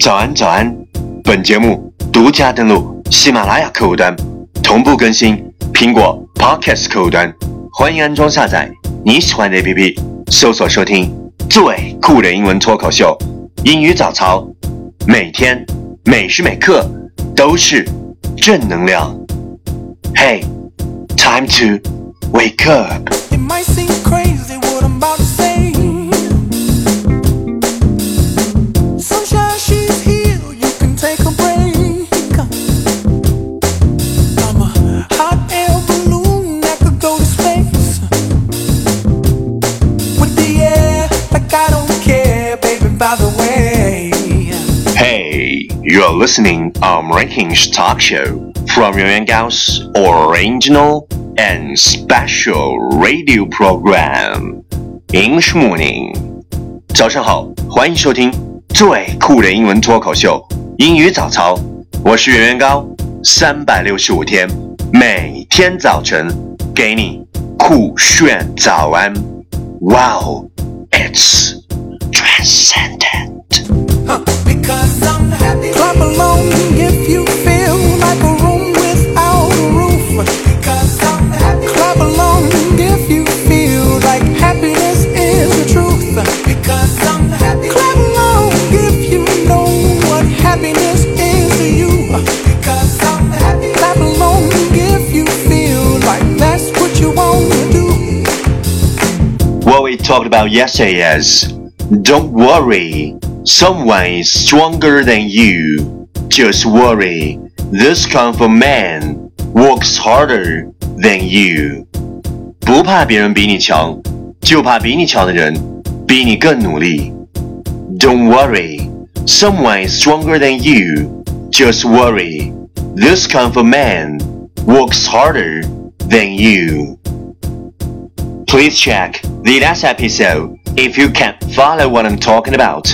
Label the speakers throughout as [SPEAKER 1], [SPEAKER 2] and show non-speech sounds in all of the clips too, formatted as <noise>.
[SPEAKER 1] 早安，早安！本节目独家登录喜马拉雅客户端，同步更新苹果 Podcast 客户端，欢迎安装下载你喜欢的 APP，搜索收听最酷的英文脱口秀——英语早操，每天每时每刻都是正能量。Hey, time to wake up.
[SPEAKER 2] It might seem crazy You
[SPEAKER 1] are listening on Rankings Talk Show from Yuan Gao's original and special radio program English Morning。早上好，欢迎收听最酷的英文脱口秀——英语早操。我是原原高，三百六十五天，每天早晨给你酷炫早安。Wow, it's transcendent. talked about yesterday is don't worry, someone is stronger than you. Just worry, this kind of man works harder than you. 不怕别人比你强，就怕比你强的人比你更努力。Don't worry, someone is stronger than you. Just worry, this kind of man works harder than you. Please check the last episode if you can't follow what I'm talking about.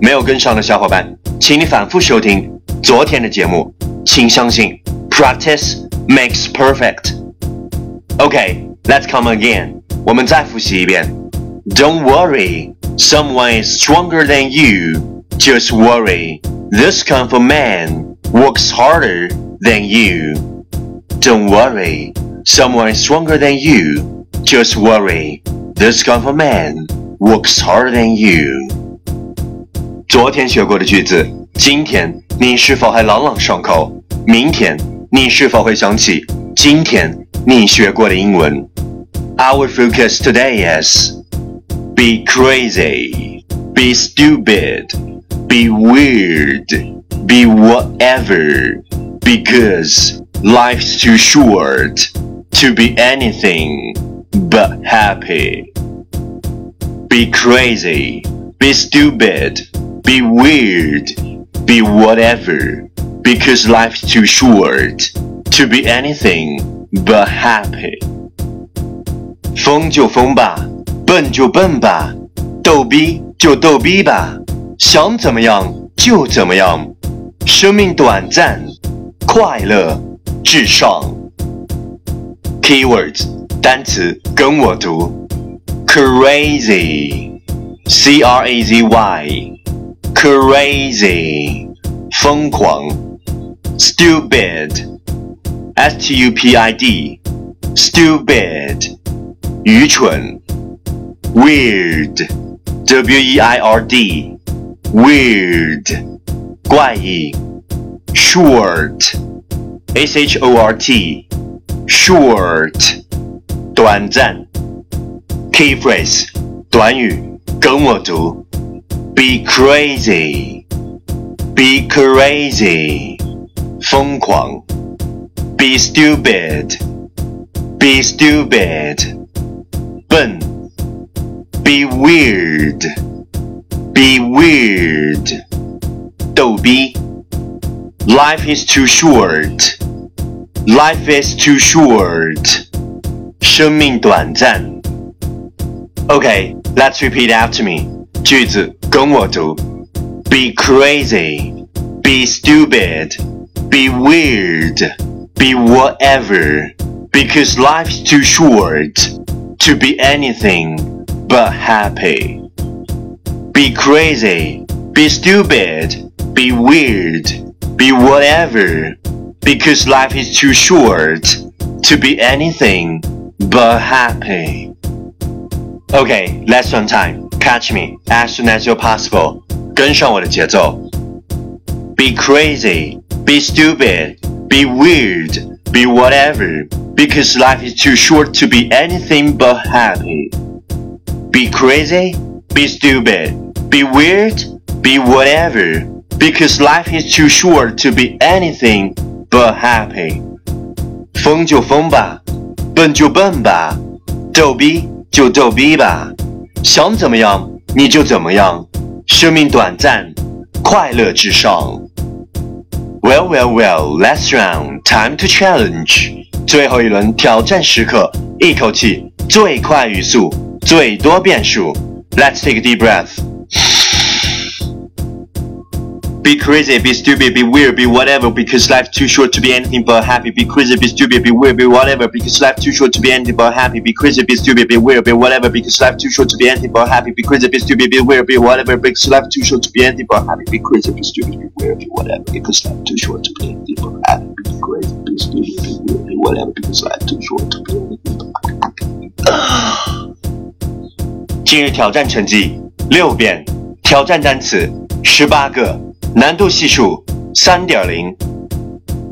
[SPEAKER 1] 没有跟上的小伙伴，请你反复收听昨天的节目。请相信，practice makes perfect. Okay, let's come again. 我们再复习一遍。Don't worry, someone is stronger than you. Just worry, this kind of man works harder than you. Don't worry, someone is stronger than you. Just worry, this kind of man works harder than you. 昨天学过的句子，今天你是否还朗朗上口？明天你是否会想起今天你学过的英文？Our focus today is be crazy, be stupid, be weird, be whatever, because life's too short to be anything but happy. Be crazy, be stupid, be weird, be whatever, because life's too short to be anything but happy. 疯就疯吧，笨就笨吧，逗逼就逗逼吧，想怎么样就怎么样。生命短暂，快乐至上。Keywords 单词跟我读，crazy，c r a z y，crazy，疯狂，stupid，s t u p i d，stupid，愚蠢，weird，w e i r d，weird，怪异，short，s h o r t，short。 短暂，key phrase 短语，跟我读，be crazy，be crazy，疯狂，be stupid，be stupid，笨，be weird，be weird，逗逼，life is too short，life is too short。 生命短暂。Okay, let's repeat after me. 句子跟我读：Be crazy, be stupid, be weird, be whatever, because life's too short to be anything but happy. Be crazy, be stupid, be weird, be whatever, because life is too short to be anything but happy. Okay, lesson time. Catch me as soon as you're possible. 跟上我的节奏。Be crazy, be stupid, be weird, be whatever, because life is too short to be anything but happy. Be crazy, be stupid, be weird, be whatever, because life is too short to be anything but happy. 疯就疯吧， 笨就笨吧，逗逼就逗逼吧，想怎么样你就怎么样，生命短暂，快乐至上。Well, well, well, last round, time to challenge. 最后一轮挑战时刻，一口气最快语速，最多变数。Let's take a deep breath. Be crazy, be stupid, be weird, be whatever, because life's too short to be anything but happy. Be crazy, be stupid, be weird, be whatever, because life's too short to be anything but happy. Be crazy, be stupid, be weird, be whatever, because life's too short to be anything but happy. Be crazy, be stupid, be weird, be whatever, because life's too short to be anything but happy. Be crazy, be stupid, be weird, be whatever, because life's too short to be anything but happy. Be crazy, be stupid, be weird, be whatever, because life's too short to be anything but happy. <sighs> 今日挑战成绩六遍，挑战单词十八个。 难度系数三点零，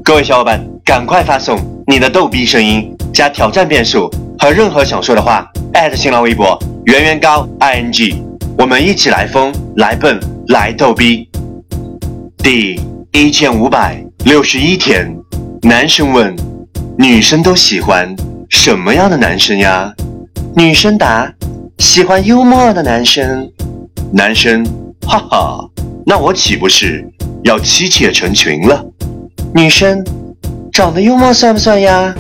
[SPEAKER 1] 各位小伙伴，赶快发送你的逗逼声音加挑战变数和任何想说的话，@新浪微博圆圆高 ing，我们一起来疯来笨来逗逼。第一千五百六十一天，男生问，女生都喜欢什么样的男生呀？女生答，喜欢幽默的男生。男生，哈哈。那我岂不是要妻妾成群了？女生长得幽默算不算呀？